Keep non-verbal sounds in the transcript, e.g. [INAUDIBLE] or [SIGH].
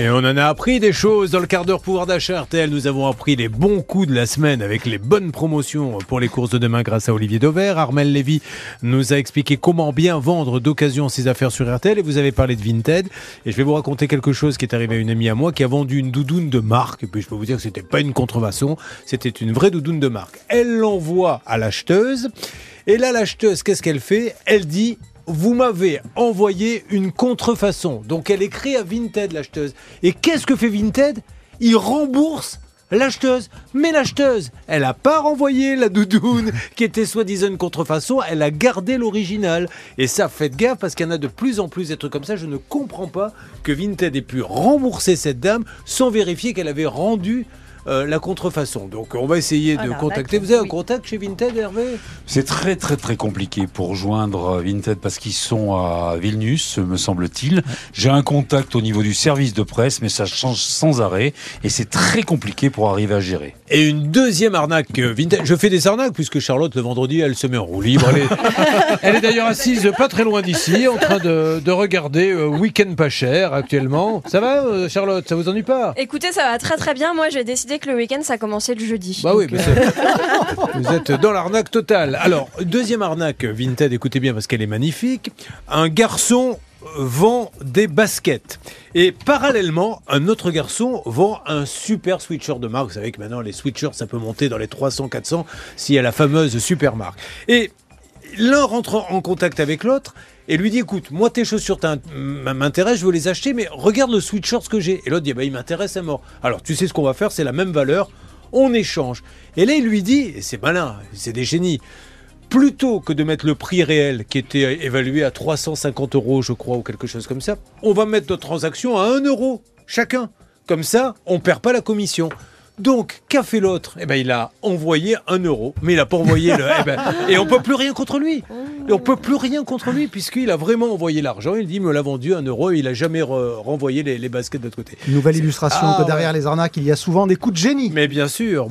Et on en a appris des choses dans le quart d'heure pouvoir d'achat RTL. Nous avons appris les bons coups de la semaine avec les bonnes promotions pour les courses de demain grâce à Olivier Dauvert. Armel Lévy nous a expliqué comment bien vendre d'occasion ses affaires sur RTL et vous avez parlé de Vinted. Et je vais vous raconter quelque chose qui est arrivé à une amie à moi qui a vendu une doudoune de marque. Et puis je peux vous dire que c'était pas une contrefaçon, c'était une vraie doudoune de marque. Elle l'envoie à l'acheteuse. Et là, l'acheteuse, qu'est-ce qu'elle fait? Elle dit vous m'avez envoyé une contrefaçon. Donc elle écrit à Vinted, l'acheteuse. Et qu'est-ce que fait Vinted? Il rembourse l'acheteuse. Mais l'acheteuse, elle n'a pas renvoyé la doudoune [LAUGHS] qui était soi-disant une contrefaçon, elle a gardé l'original. Et ça, faites gaffe parce qu'il y en a de plus en plus des trucs comme ça. Je ne comprends pas que Vinted ait pu rembourser cette dame sans vérifier qu'elle avait rendu euh, la contrefaçon. Donc on va essayer de contacter. Vous avez un contact chez Vinted, Hervé? C'est très très très compliqué pour joindre Vinted parce qu'ils sont à Vilnius, me semble-t-il. J'ai un contact au niveau du service de presse, mais ça change sans arrêt et c'est très compliqué pour arriver à gérer. Et une deuxième arnaque euh, Vinted. Je fais des arnaques puisque Charlotte, le vendredi, elle se met en roue libre. Elle est, [LAUGHS] elle est d'ailleurs assise pas très loin d'ici, en train de, de regarder euh, Week-end pas cher actuellement. Ça va, euh, Charlotte? Ça vous ennuie pas? Écoutez, ça va très très bien. Moi, j'ai décidé que le week-end, ça commençait le jeudi. Bah oui, mais euh, c'est- [LAUGHS] vous êtes dans l'arnaque totale. Alors, deuxième arnaque Vinted, écoutez bien parce qu'elle est magnifique. Un garçon vend des baskets. Et parallèlement, un autre garçon vend un super sweatshirt de marque. Vous savez que maintenant, les sweatshirts, ça peut monter dans les 300, 400 s'il y a la fameuse super marque. Et l'un rentre en contact avec l'autre et lui dit écoute moi tes chaussures m'intéressent je veux les acheter mais regarde le sweatshirt que j'ai. Et l'autre dit bah, il m'intéresse à mort. Alors tu sais ce qu'on va faire c'est la même valeur on échange. Et là il lui dit et c'est malin c'est des génies plutôt que de mettre le prix réel qui était évalué à 350 euros je crois ou quelque chose comme ça on va mettre notre transaction à 1 euro chacun. Comme ça on perd pas la commission donc, qu'a fait l'autre? Eh ben, il a envoyé un euro, mais il n'a pas envoyé le. eh ben, et on peut plus rien contre lui. Et on peut plus rien contre lui puisqu'il a vraiment envoyé l'argent. Il dit, il me l'a vendu un euro et il a jamais re- renvoyé les, les baskets de l'autre côté. Nouvelle illustration Ah, que derrière les arnaques, il y a souvent des coups de génie. Mais bien sûr.